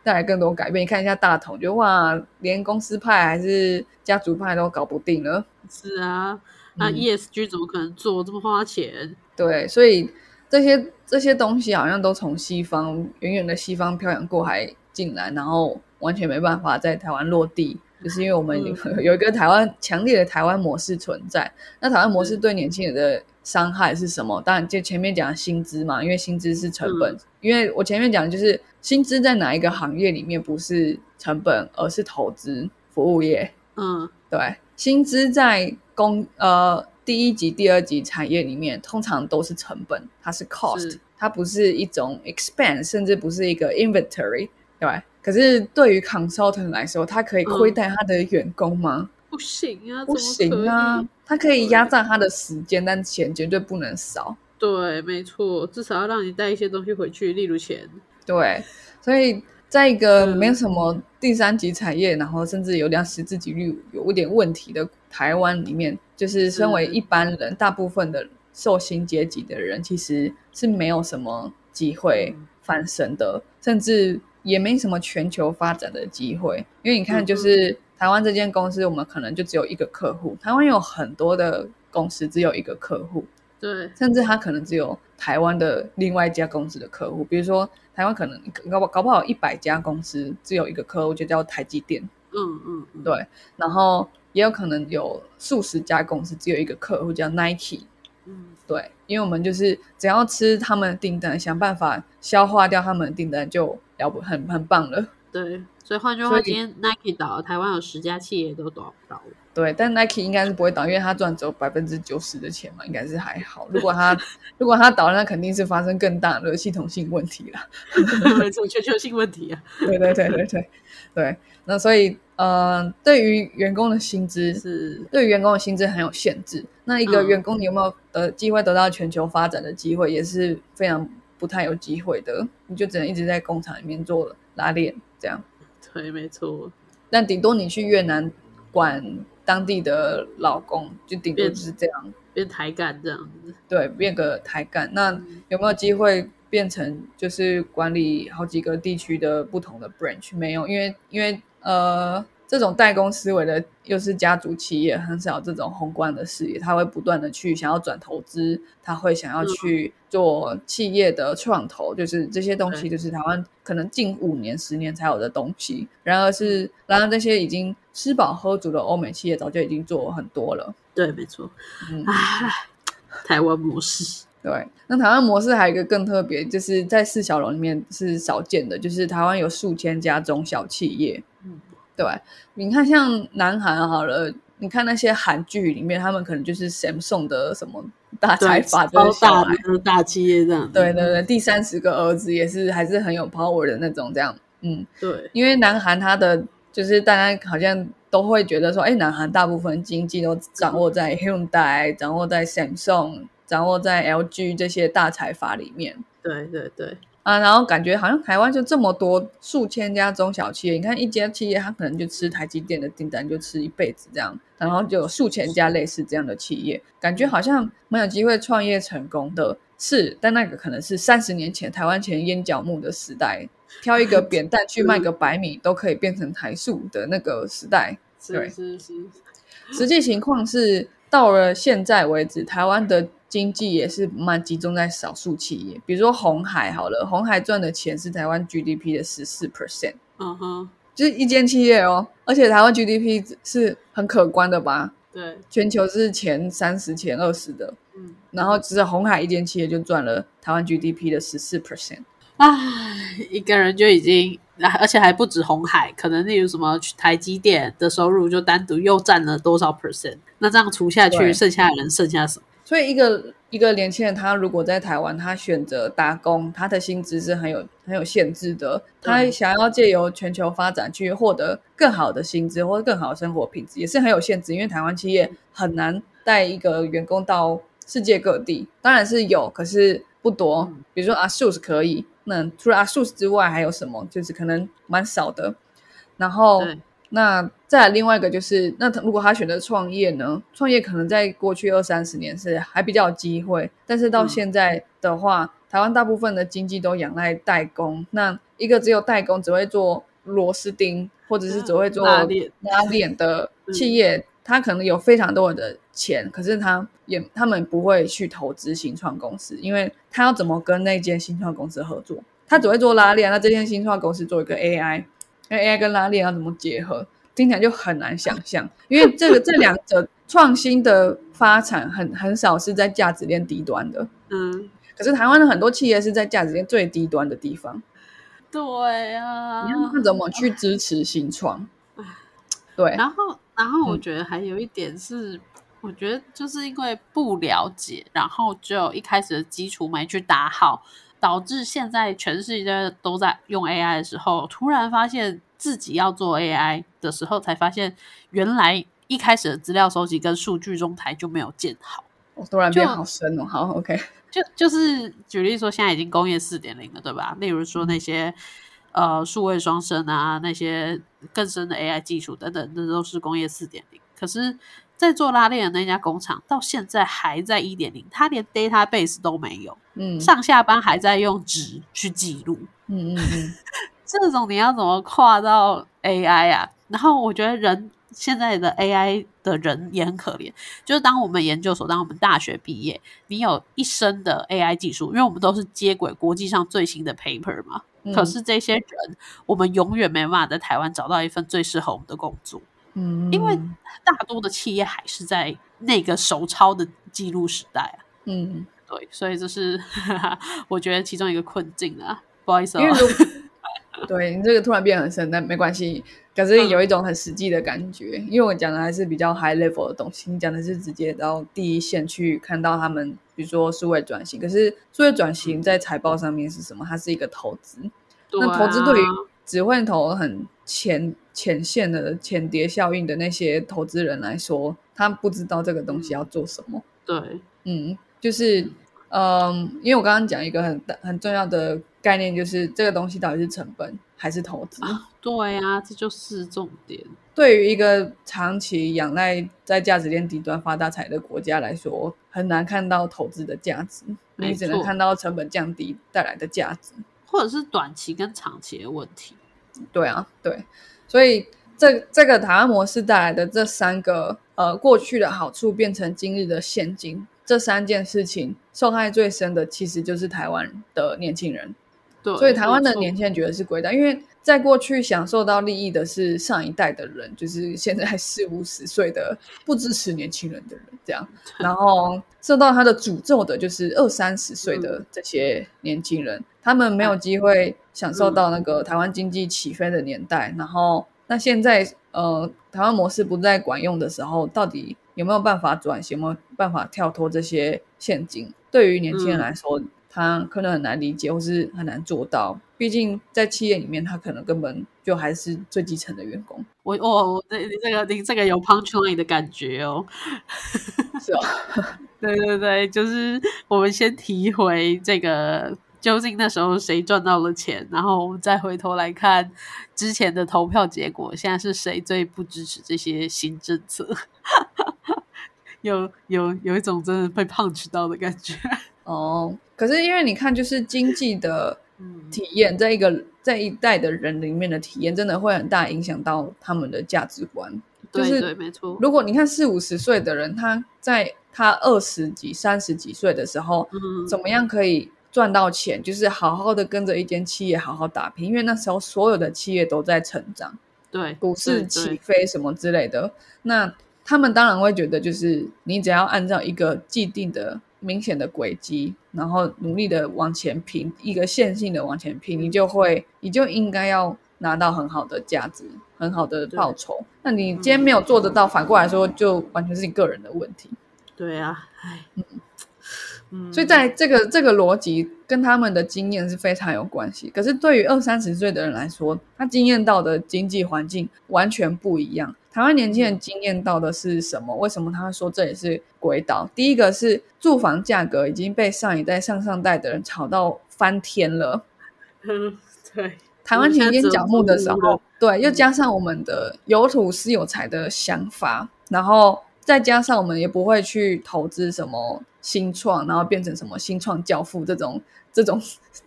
带来更多改变。你看一下大同，就哇，连公司派还是家族派都搞不定了。是啊，那嗯 ESG 怎么可能做这么花钱？对，所以这些这些东西好像都从西方远远的西方漂洋过海进来，然后完全没办法在台湾落地，就是因为我们 *laughs* 有,、一个台湾强烈的台湾模式存在。那台湾模式嗯对年轻人的伤害是什么？当然，就前面讲薪资嘛，因为薪资是成本。嗯因为我前面讲就是薪资在哪一个行业里面不是成本，而是投资服务业。嗯，对，薪资在工呃第一级、第二级产业里面，通常都是成本，它是 cost，是它不是一种 expense，甚至不是一个 inventory，对。可是对于 consultant 来说，他可以亏待他的员工吗？不行啊，不行啊，他可以压榨他的时间，但钱绝对不能少。对，没错，至少要让你带一些东西回去，例如钱。对，所以在一个嗯没有什么第三级产业，然后甚至有点识字几率有一点问题的台湾里面，就是身为一般人，大部分的受薪阶级的人，其实是没有什么机会嗯翻身的，甚至也没什么全球发展的机会。因为你看，嗯就是台湾这间公司，我们可能就只有一个客户，台湾有很多的公司只有一个客户，对，甚至他可能只有台湾的另外一家公司的客户，比如说台湾可能搞不搞不好一百家公司只有一个客户，就叫台积电，嗯嗯嗯，对，然后也有可能有数十家公司只有一个客户叫 Nike，嗯，对，因为我们就是只要吃他们的订单，想办法消化掉他们的订单，就了不很很棒了。对。所以换句话，今天 Nike 倒了，台湾有十家企业都倒倒了。对，但 Nike 应该是不会倒，因为他赚只有百分之九十的钱嘛，应该是还好。如果他 *laughs* 如果他倒了，那肯定是发生更大的系统性问题了。*laughs* 没错，全球性问题啊。对对对对对对，那所以呃，对于员工的薪资，是，对于员工的薪资很有限制。那一个嗯员工你有没有得机会得到全球发展的机会，也是非常不太有机会的。你就只能一直在工厂里面做拉链这样。对，没错。但顶多你去越南管当地的老公，就顶多就是这样。变台干这样子。对，变个台干。那有没有机会变成就是管理好几个地区的不同的 branch？没有，因为因为呃，这种代工思维的又是家族企业，很少这种宏观的视野，他会不断的去想要转投资，他会想要去做企业的创投，就是这些东西，就是台湾可能近五年、十年才有的东西。然而是，然而这些已经吃饱喝足的欧美企业早就已经做很多了。对，没错。嗯唉，台湾模式。对，那台湾模式还有一个更特别，就是在四小龙里面是少见的，就是台湾有数千家中小企业。嗯，对，你看像南韩好了，你看那些韩剧里面，他们可能就是 Samsung 的什么大财对，阀大的大企业这样子。对对对，第三十个儿子也是还是很有 power 的那种，这样，嗯，对因为南韩他的就是大家好像都会觉得说，哎，南韩大部分经济都掌握在 Hyundai，掌握在 Samsung，掌握在 LG 这些大财阀里面。对对对，啊，然后感觉好像台湾就这么多数千家中小企业，你看一家企业，它可能就吃台积电的订单就吃一辈子这样，然后就有数千家类似这样的企业，感觉好像没有机会创业成功的。是，但那个可能是三十年前台湾前烟角木的时代，挑一个扁担去卖个百米都可以变成台塑的那个时代。对是是是，实际情况是，到了现在为止，台湾的经济也是蛮集中在少数企业，比如说红海好了，红海赚的钱是台湾 GDP 的十四 percent，嗯哼，就是一间企业哦，而且台湾 GDP 是很可观的吧？对，全球是前三十、前二十的，嗯，然后只是红海一间企业就赚了台湾 GDP 的十四 percent。唉，一个人就已经，而且还不止红海，可能例如什么台积电的收入就单独又占了多少 percent？那这样除下去，剩下的人剩下什么？所以一个一个年轻人，他如果在台湾，他选择打工，他的薪资是很有很有限制的。他想要借由全球发展去获得更好的薪资或者更好的生活品质，也是很有限制。因为台湾企业很难带一个员工到世界各地，当然是有，可是不多。嗯比如说 ASUS 可以，那除了 ASUS 之外还有什么？就是可能蛮少的。然后，那再来另外一个就是，那他如果他选择创业呢？创业可能在过去二三十年是还比较有机会，但是到嗯现在的话，台湾大部分的经济都仰赖代工。那一个只有代工，只会做螺丝钉，或者是只会做拉链的企业，他可能有非常多的钱，可是他也他们不会去投资新创公司，因为他要怎么跟那间新创公司合作？他只会做拉链，那这间新创公司做一个 AI，那 AI 跟拉链要怎么结合？听起来就很难想象，因为这个这两者创新的发展很很少是在价值链低端的，嗯，可是台湾的很多企业是在价值链最低端的地方，对啊你。要他怎么去支持新创？对，然后，然后我嗯觉得还有一点是，我觉得就是因为不了解，然后只有一开始的基础没去打好，导致现在全世界都在用 AI 的时候，突然发现自己要做 AI 的时候，才发现原来一开始的资料收集跟数据中台就没有建好。我突然变就好深哦。好，OK，就就是举例说，现在已经工业四点零了，对吧？例如说那些呃数位双生啊，那些更深的 AI 技术等等，那都是工业四点零。可是，在做拉链的那家工厂，到现在还在一点零，它连 database 都没有，嗯上下班还在用纸去记录。嗯嗯嗯，*laughs* 这种你要怎么跨到 AI 啊？然后我觉得人现在的 AI 的人也很可怜，就是当我们研究所，当我们大学毕业，你有一身的 AI 技术，因为我们都是接轨国际上最新的 paper 嘛。嗯可是这些人，我们永远没办法在台湾找到一份最适合我们的工作，嗯，因为大多的企业还是在那个手抄的记录时代啊。嗯，对，所以这是 *laughs* 我觉得其中一个困境啊。不好意思、哦因为，如 *laughs* 对你这个突然变很深，但没关系。可是有一种很实际的感觉，因为我讲的还是比较 high level 的东西，你讲的是直接到第一线去看到他们，比如说数位转型。可是数位转型在财报上面是什么？它是一个投资，那投资对于啊只会投很浅浅线的浅碟效应的那些投资人来说，他不知道这个东西要做什么。对，嗯，就是，嗯，因为我刚刚讲一个很大很重要的概念，就是这个东西到底是成本还是投资？对呀、这就是重点。对于一个长期仰赖在价值链低端发大财的国家来说，很难看到投资的价值，你只能看到成本降低带来的价值。或者是短期跟长期的问题。对啊，对，所以这这个台湾模式带来的这三个呃过去的好处变成今日的陷阱，这三件事情受害最深的其实就是台湾的年轻人。对，所以台湾的年轻人觉得是鬼岛，因为在过去享受到利益的是上一代的人，就是现在四五十岁的不支持年轻人的人，这样，*laughs* 然后受到他的诅咒的就是二三十岁的这些年轻人，他们没有机会享受到那个台湾经济起飞的年代，然后那现在呃台湾模式不再管用的时候，到底有没有办法转型，有没有办法跳脱这些陷阱？对于年轻人来说，他可能很难理解，或是很难做到。毕竟在企业里面，他可能根本就还是最基层的员工。我我我这你这个你这个有 line 的感觉哦。是哦，*laughs* 对对对，就是我们先提回这个。究竟那时候谁赚到了钱？然后我们再回头来看之前的投票结果，现在是谁最不支持这些新政策？*laughs* 有有有一种真的被 punch 到的感觉。*laughs* 哦，可是因为你看，就是经济的嗯，体验，在一个在一代的人里面的体验，真的会很大影响到他们的价值观。就是对对，没错。如果你看四五十岁的人，他在他二十几、三十几岁的时候，嗯，怎么样可以赚到钱？就是好好的跟着一间企业好好打拼，因为那时候所有的企业都在成长，对，股市起飞什么之类的。那他们当然会觉得，就是你只要按照一个既定的、明显的轨迹，然后努力的往前拼，一个线性的往前拼，你就会，你就应该要拿到很好的价值、很好的报酬。那你今天没有做得到，反过来说，就完全是你个人的问题。对啊，唉，嗯，所以在这个这个逻辑跟他们的经验是非常有关系。可是对于二三十岁的人来说，他经验到的经济环境完全不一样。台湾年轻人经验到的是什么？为什么他会说这也是轨道？第一个是住房价格已经被上一代、上上代的人炒到翻天了。嗯，*laughs* 对，台湾田间角木的时候对，又加上我们的有土私有财的想法，然后再加上我们也不会去投资什么新创，然后变成什么新创教父这种 *laughs* 这种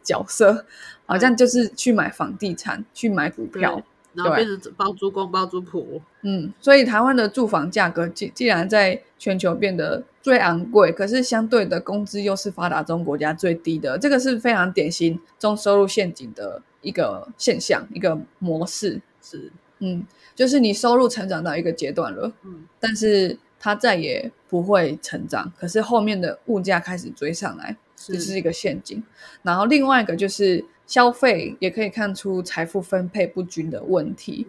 角色，好像就是去买房地产、去买股票。然后对变成包租公包租婆，嗯，所以台湾的住房价格既既然在全球变得最昂贵，可是相对的工资又是发达中国家最低的，这个是非常典型中收入陷阱的一个现象，一个模式。是，嗯，就是你收入成长到一个阶段了，嗯，但是它再也不会成长，可是后面的物价开始追上来，是这是一个陷阱。然后另外一个就是消费，也可以看出财富分配不均的问题。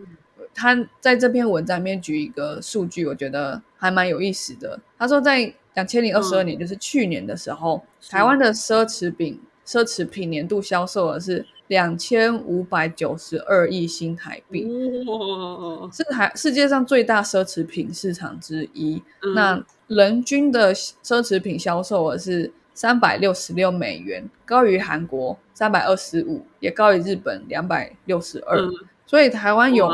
他在这篇文章里面举一个数据，我觉得还蛮有意思的。他说，在两千零二十二年，就是去年的时候，是台湾的奢侈品奢侈品年度销售额是两千五百九十二亿新台币，哇，是台世界上最大奢侈品市场之一。嗯那人均的奢侈品销售额是三百六十六美元，高于韩国三百二十五，也高于日本两百六十二。嗯所以台湾有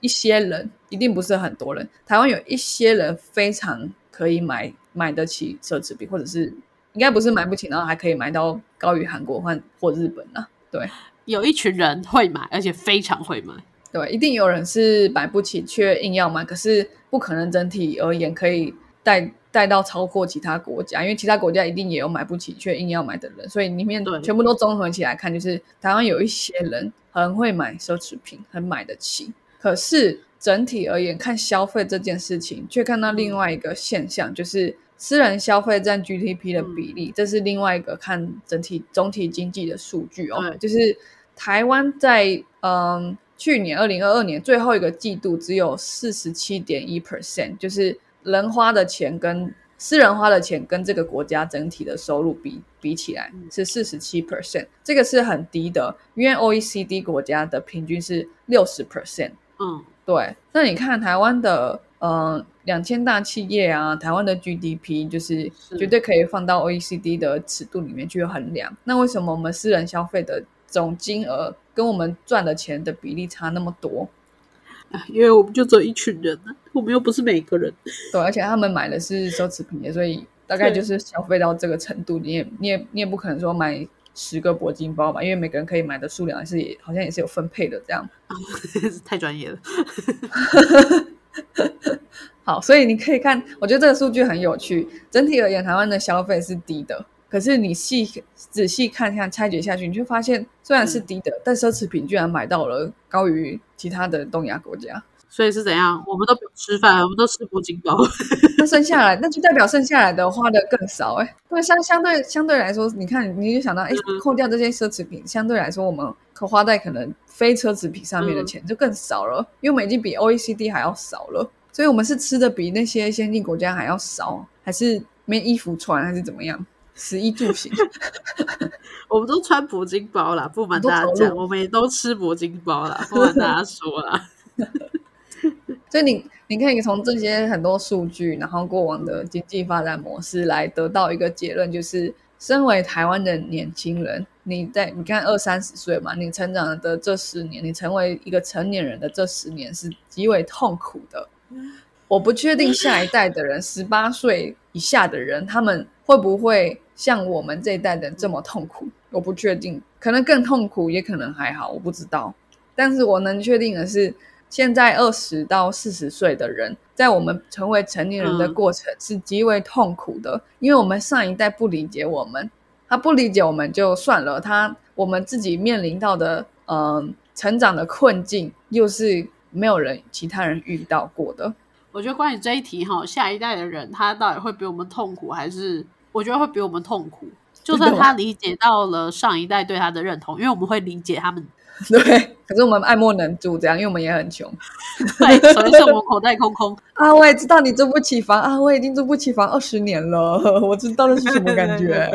一些人，一定不是很多人，台湾有一些人非常可以买买得起奢侈品，或者是应该不是买不起，然后还可以买到高于韩国或或日本啊。对有一群人会买，而且非常会买，对，一定有人是买不起却硬要买，可是不可能整体而言可以带带到超过其他国家，因为其他国家一定也有买不起却硬要买的人，所以里面全部都综合起来看，就是台湾有一些人很会买奢侈品，很买得起，可是整体而言看消费这件事情，却看到另外一个现象，就是私人消费占 GDP 的比例，这是另外一个看整体总体经济的数据哦，就是台湾在嗯去年二零二二年最后一个季度只有四十七点一 percent，就是人花的钱跟私人花的钱跟这个国家整体的收入比比起来是四十七 percent，这个是很低的，因为 OECD 国家的平均是六十 percent。嗯，对，那你看台湾的嗯两千大企业啊，台湾的 GDP 就是是绝对可以放到 OECD 的尺度里面去衡量。那为什么我们私人消费的总金额跟我们赚的钱的比例差那么多？啊因为我们就只有一群人呢，我们又不是每个人，对，而且他们买的是奢侈品，所以大概就是消费到这个程度，你也你也你也不可能说买十个铂金包吧，因为每个人可以买的数量是也好像也是有分配的这样。*laughs* 太专业了，*laughs* 好，所以你可以看，我觉得这个数据很有趣。整体而言，台湾的消费是低的，可是你细仔细看看拆解下去，你就发现虽然是低的，但奢侈品居然买到了高于其他的东亚国家。所以是怎样？我们都不用吃饭，我们都吃铂金包，*laughs* 那剩下来，那就代表剩下来的花的更少哎、对，相相对相对来说，你看你就想到，哎、嗯扣掉这些奢侈品，相对来说，我们可花在可能非奢侈品上面的钱就更少了，因为我们已经比 OECD 还要少了，所以我们是吃的比那些先进国家还要少，还是没衣服穿，还是怎么样？食衣住行，我们都穿铂金包啦，不瞒大家讲，我们也都吃铂金包啦，不瞒大家说啦。*laughs* 所以你你可以从这些很多数据，然后过往的经济发展模式来得到一个结论，就是身为台湾的年轻人，你在你看二三十岁嘛，你成长的这十年，你成为一个成年人的这十年是极为痛苦的。我不确定下一代的人，十八岁以下的人，他们会不会像我们这一代的人这么痛苦？我不确定，可能更痛苦，也可能还好，我不知道。但是我能确定的是，现在二十到四十岁的人，在我们成为成年人的嗯过程是极为痛苦的，因为我们上一代不理解我们，他不理解我们就算了，他我们自己面临到的嗯、呃成长的困境，又是没有人其他人遇到过的。我觉得关于这一题哈，下一代的人他到底会比我们痛苦，还是我觉得会比我们痛苦？就算他理解到了上一代对他的认同，因为我们会理解他们，*laughs* 对，可是我们爱莫能助，这样，因为我们也很穷 *laughs* 对，所以是我们口袋空空。*laughs* 啊。我也知道你租不起房啊，我已经租不起房二十年了，我知道那是什么感觉。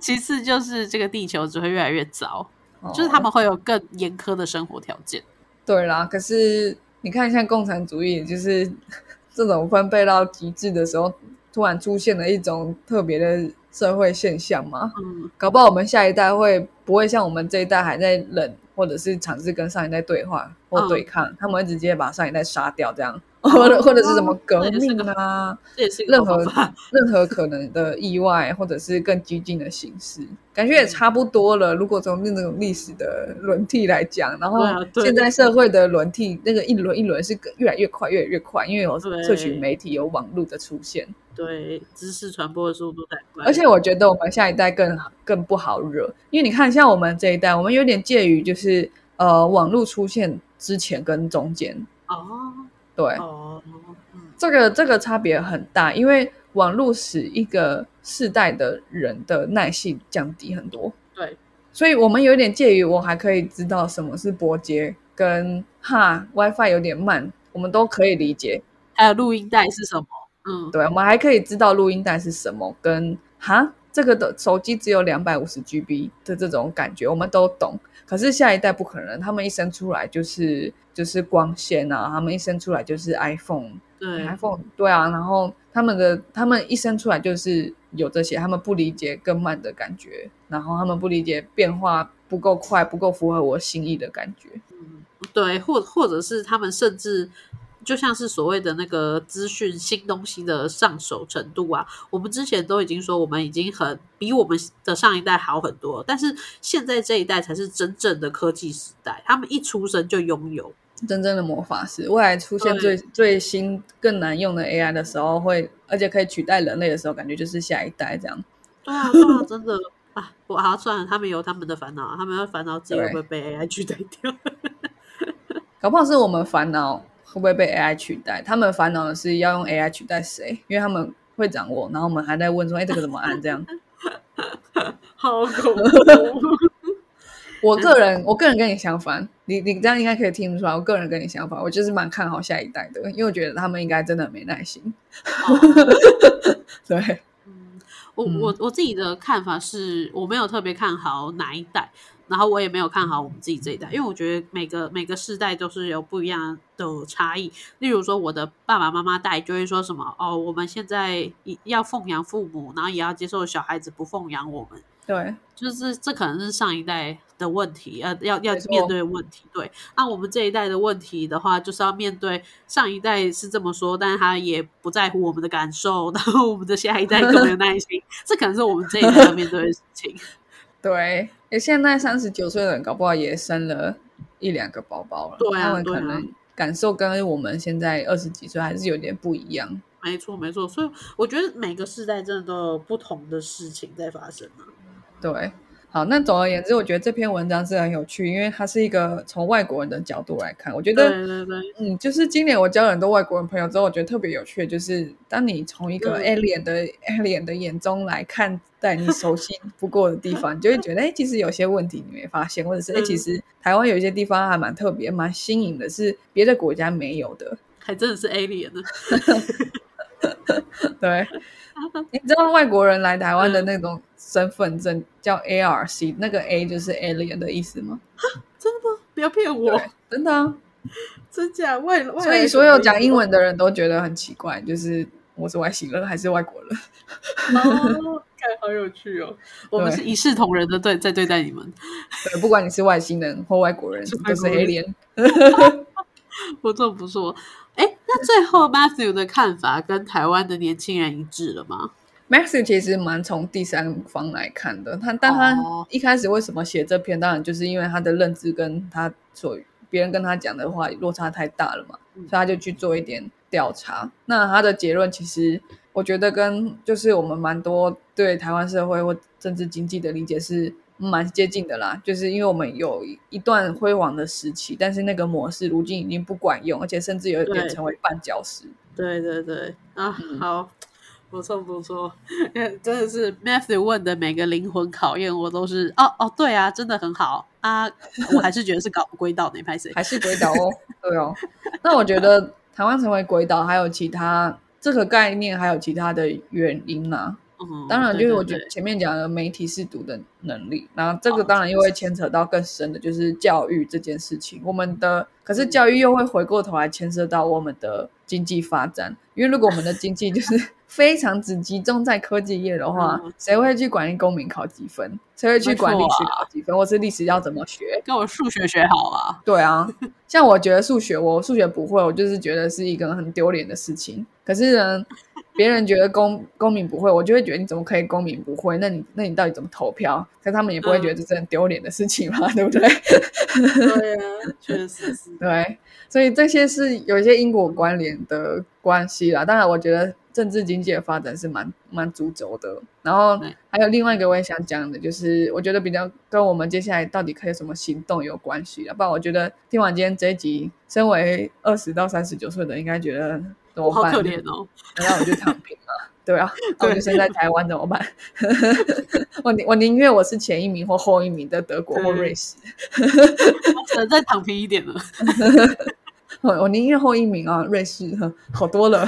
其次就是这个地球只会越来越糟，就是他哦们会有更严苛的生活条件。对啦，可是你看，像共产主义，就是这种分配到极致的时候，突然出现了一种特别的社会现象嘛。嗯，搞不好我们下一代会不会像我们这一代还在冷，或者是尝试跟上一代对话或嗯对抗，他们会直接把上一代杀掉，这样，或者或者是什么革命个啊，这也是个任何。任何可能的意外，或者是更激进的形式，感觉也差不多了。如果从那种历史的轮替来讲，然后现在社会的轮替，那个一轮一轮是越来越快，越来越快，因为有对社群媒体、有网络的出现。对，知识传播的速度太快，而且我觉得我们下一代更更不好惹，因为你看，像我们这一代，我们有点介于就是呃网络出现之前跟中间，哦对，哦，嗯，这个这个差别很大，因为网络使一个世代的人的耐性降低很多，对，所以我们有点介于我还可以知道什么是拨接，跟哈 WiFi 有点慢，我们都可以理解。还有录音带是什么？嗯，对，我们还可以知道录音带是什么，跟哈这个的手机只有两百五十 GB 的这种感觉，我们都懂。可是下一代不可能，他们一生出来就是就是光纤啊，他们一生出来就是 iPhone，对，iPhone 对啊，然后他们的他们一生出来就是有这些，他们不理解更慢的感觉，然后他们不理解变化不够快，不够符合我心意的感觉。嗯，对，或或者是他们甚至就像是所谓的那个资讯新东西的上手程度啊，我们之前都已经说我们已经很比我们的上一代好很多，但是现在这一代才是真正的科技时代，他们一出生就拥有。真正的魔法师，未来出现最最新更难用的 AI 的时候会，而且可以取代人类的时候，感觉就是下一代这样。对啊，对啊，真的啊，我好算了，他们有他们的烦恼，他们要烦恼自己会不会被 AI 取代掉。*laughs* 搞不好是我们烦恼会不会被 AI 取代，他们烦恼的是要用 AI 取代谁，因为他们会掌握，然后我们还在问说，哎，这个怎么按？这样。*laughs* 好恐怖！*laughs* 我个人，我个人跟你相反，你你这样应该可以听得出来，我个人跟你相反，我就是蛮看好下一代的，因为我觉得他们应该真的没耐心。哦 *laughs* 对，嗯，我我我自己的看法是，我没有特别看好哪一代，然后我也没有看好我们自己这一代，因为我觉得每个每个世代都是有不一样的差异。例如说，我的爸爸妈妈代就会说什么哦，我们现在要奉养父母，然后也要接受小孩子不奉养我们。对，就是这可能是上一代的问题，呃，要要面对的问题。对，那我们这一代的问题的话，就是要面对上一代是这么说，但是他也不在乎我们的感受，然后我们的下一代更没有耐心，*laughs* 这可能是我们这一代要面对的事情。对，你现在三十九岁的人搞不好也生了一两个宝宝了，对啊他们可能感受跟我们现在二十几岁还是有点不一样。没错，没错，所以我觉得每个世代真的都有不同的事情在发生啊。对，好，那总而言之，我觉得这篇文章是很有趣，因为它是一个从外国人的角度来看，我觉得。对对对，嗯，就是今年我交了很多外国人朋友之后，我觉得特别有趣的就是，当你从一个嗯 alien 的 alien 的眼中来看待你熟悉 *laughs* 不过的地方，你就会觉得，哎、其实有些问题你没发现，或者是哎、诶其嗯实台湾有一些地方还蛮特别、蛮新颖的，是别的国家没有的。还真的是 alien 呢。*laughs* *laughs* 对，*laughs* 你知道外国人来台湾的那种身份证叫 ARC，那个 A 就是 alien 的意思吗？*gasps* 真的吗？不要骗我，，真的啊。*laughs* 真假外外来所以所有讲英文的人都觉得很奇怪，就是我是外星人还是外国人？哦，看好有趣哦！我们是一视同仁的对在对待你们，对，不管你是外星人或外国人，是都是 alien。不错不错。哎，那最后 Matthew 的看法跟台湾的年轻人一致了吗？？Matthew 其实蛮从第三方来看的，他但他哦一开始为什么写这篇，当然就是因为他的认知跟他所别人跟他讲的话落差太大了嘛，嗯所以他就去做一点调查。那他的结论其实我觉得跟就是我们蛮多对台湾社会或政治经济的理解是蛮接近的啦，就是因为我们有一段辉煌的时期，但是那个模式如今已经不管用，而且甚至有一点成为绊脚石。对对对啊，嗯好，不错不错，*laughs* 真的是 Matthew 问的每个灵魂考验，我都是哦哦，对啊，真的很好啊，我还是觉得是搞不归道那拍谁？还是鬼岛哦，对哦。那我觉得台湾成为鬼岛还有其他这个概念，还有其他的原因呐、嗯，当然，就是我觉得前面讲的媒体试读的能力，然后这个哦当然又会牵扯到更深的，就是教育这件事情。我们的可是教育又会回过头来牵涉到我们的经济发展，因为如果我们的经济就是 *laughs* 非常只集中在科技业的话，嗯谁会去管理公民考几分？谁会去管历史考几分？或是历史要怎么学？跟我数学学好啊，对啊，像我觉得数学，我数学不会，我就是觉得是一个很丢脸的事情。可是呢，别人觉得公公民不会，我就会觉得你怎么可以公民不会？那你那你到底怎么投票？可是他们也不会觉得这是很丢脸的事情嘛，*laughs* 对不对？对啊，确实是，*laughs* 对，所以这些是有一些因果关联的关系啦。当然，我觉得政治经济的发展是蛮蛮主轴的。然后对还有另外一个我也想讲的，就是我觉得比较跟我们接下来到底可以什么行动有关系了。不然我觉得听完今天这一集，身为二十到三十九岁的，应该觉得怎么办？我好可怜哦。*laughs* 难道我就躺平了？对啊，*laughs* 那我对就生在台湾怎么办？*laughs* 我宁我宁愿我是前一名或后一名的德国或对瑞士，我只能再躺平一点了，我我宁愿后一名啊，瑞士呵好多了。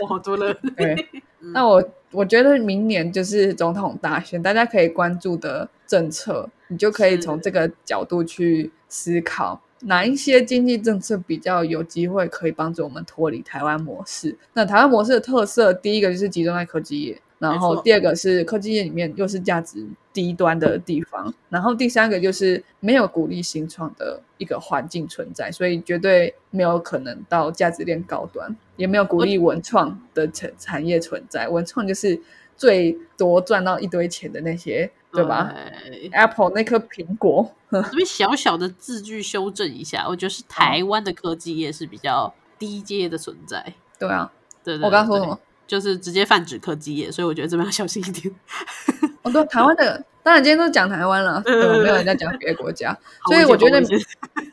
我好多了。对，那我我觉得明年就是总统大选，大家可以关注的政策，你就可以是从这个角度去思考。哪一些经济政策比较有机会可以帮助我们脱离台湾模式？那台湾模式的特色，第一个就是集中在科技业，然后第二个是科技业里面又是价值低端的地方，然后第三个就是没有鼓励新创的一个环境存在，所以绝对没有可能到价值链高端，也没有鼓励文创的产产业存在。文创就是最多赚到一堆钱的那些，对吧对？Apple 那颗苹果，*laughs* 这边小小的字句修正一下，我觉得是台湾的科技业是比较低阶的存在。对啊，对对我刚刚说什么？？就是直接泛指科技业，所以我觉得这边要小心一点。*laughs* 哦，对，台湾的，当然今天都讲台湾了，没有人在讲别的国家。*laughs* 所以我觉得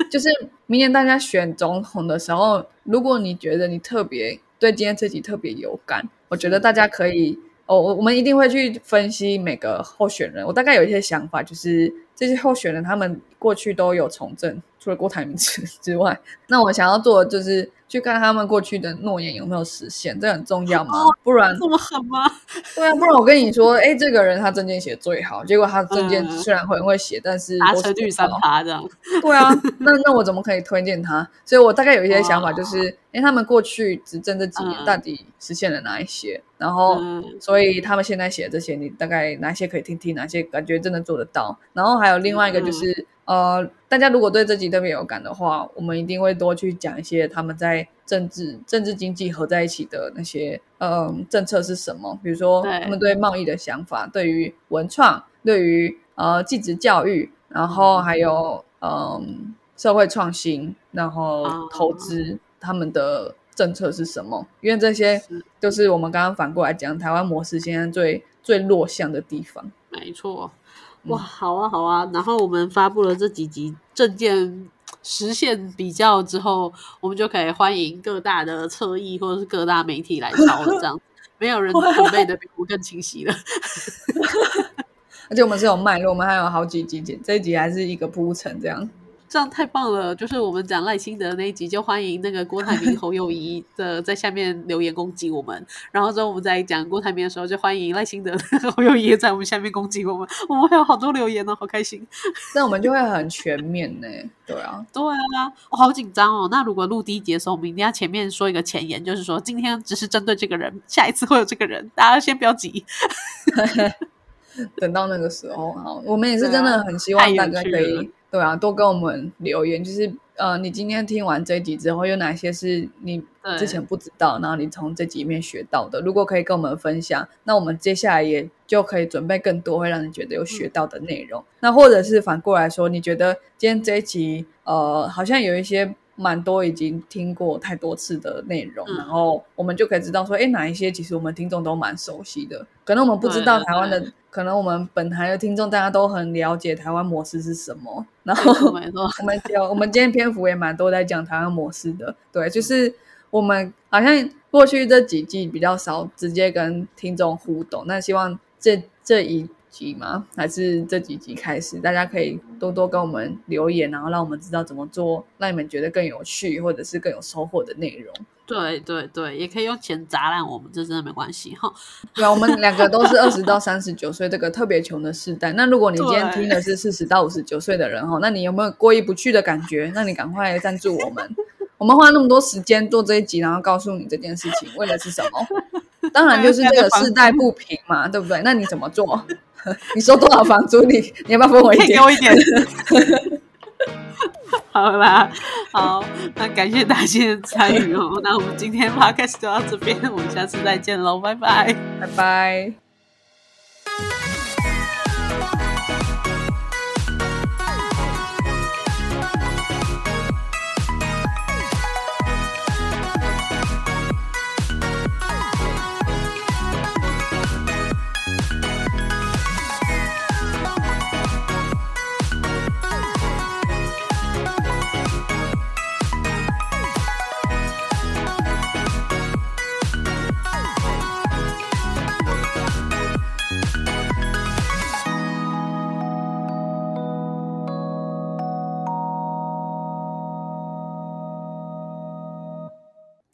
就是明年大家选总统的时候，如果你觉得你特别对今天这集特别有感，我觉得大家可以哦，我我们一定会去分析每个候选人。我大概有一些想法，就是这些候选人他们过去都有从政，除了郭台铭之之外，那我想要做的就是去看他们过去的诺言有没有实现，这很重要嘛。哦不然这么狠吗？*laughs* 对啊，不然我跟你说，哎，这个人他证件写最好，结果他证件嗯虽然很会写，但是达都是成率三趴这样。对啊，*laughs* 那那我怎么可以推荐他？所以我大概有一些想法，就是，哎，他们过去执政这几年嗯到底实现了哪一些？然后，嗯所以他们现在写的这些，你大概哪些可以听听，哪些感觉真的做得到？然后还有另外一个就是，呃，大家如果对这集特别有感的话，我们一定会多去讲一些他们在政治、政治经济合在一起的那些，嗯、政策是什么？比如说他们对贸易的想法，对于文创，对于呃继职教育，然后还有嗯社会创新，然后哦投资，他们的政策是什么？因为这些是就是我们刚刚反过来讲，台湾模式现在最最弱项的地方。没错。嗯哇，好啊，好啊。然后我们发布了这几集证件实现比较之后，我们就可以欢迎各大的侧翼或者是各大媒体来抄了，这样没有人准备的比我更清晰了。*laughs* *laughs* 而且我们是有脉络，我们还有好几集，这一集还是一个铺陈这样。这样太棒了！就是我们讲赖清德那一集，就欢迎那个郭台铭、侯友谊的在下面留言攻击我们。然后之后我们在讲郭台铭的时候，就欢迎赖清德、侯友谊也在我们下面攻击我们。我们会有好多留言哦，好开心。那我们就会很全面呢。对啊，对啊，我、好紧张哦。那如果录第一节的时候，我们一定要前面说一个前言，就是说今天只是针对这个人，下一次会有这个人，大家先不要急。*laughs* 等到那个时候，好，我们也是真的很希望大家可以，对啊，多跟我们留言，就是呃，你今天听完这一集之后，有哪些是你之前不知道，然后你从这集里面学到的？如果可以跟我们分享，那我们接下来也就可以准备更多会让你觉得有学到的内容。那或者是反过来说，你觉得今天这一集呃，好像有一些蛮多已经听过太多次的内容，嗯。然后我们就可以知道说，哎，哪一些其实我们听众都蛮熟悉的，可能我们不知道台湾的对。可能我们本台的听众大家都很了解台湾模式是什么，然没后我们有 *laughs* 我们今天篇幅也蛮多在讲台湾模式的，对，就是我们好像过去这几季比较少直接跟听众互动，那希望这这一集嘛，还是这几集开始，大家可以多多跟我们留言，然后让我们知道怎么做，让你们觉得更有趣或者是更有收获的内容。对对对，也可以用钱砸烂我们，这真的没关系哈。对啊，我们两个都是二十到三十九岁这个特别穷的时代。那如果你今天听的是四十到五十九岁的人哈，那你有没有过意不去的感觉？那你赶快赞助我们。*laughs* 我们花那么多时间做这一集，然后告诉你这件事情，为了是什么？*laughs* 当然就是这个世代不平嘛，对不对？那你怎么做？*laughs* 你收多少房租？你你要不要分我一点给？我一点。*laughs* 好啦，好，那感谢大家的参与哦。那我们今天 podcast 就到这边，我们下次再见喽，拜拜。拜拜。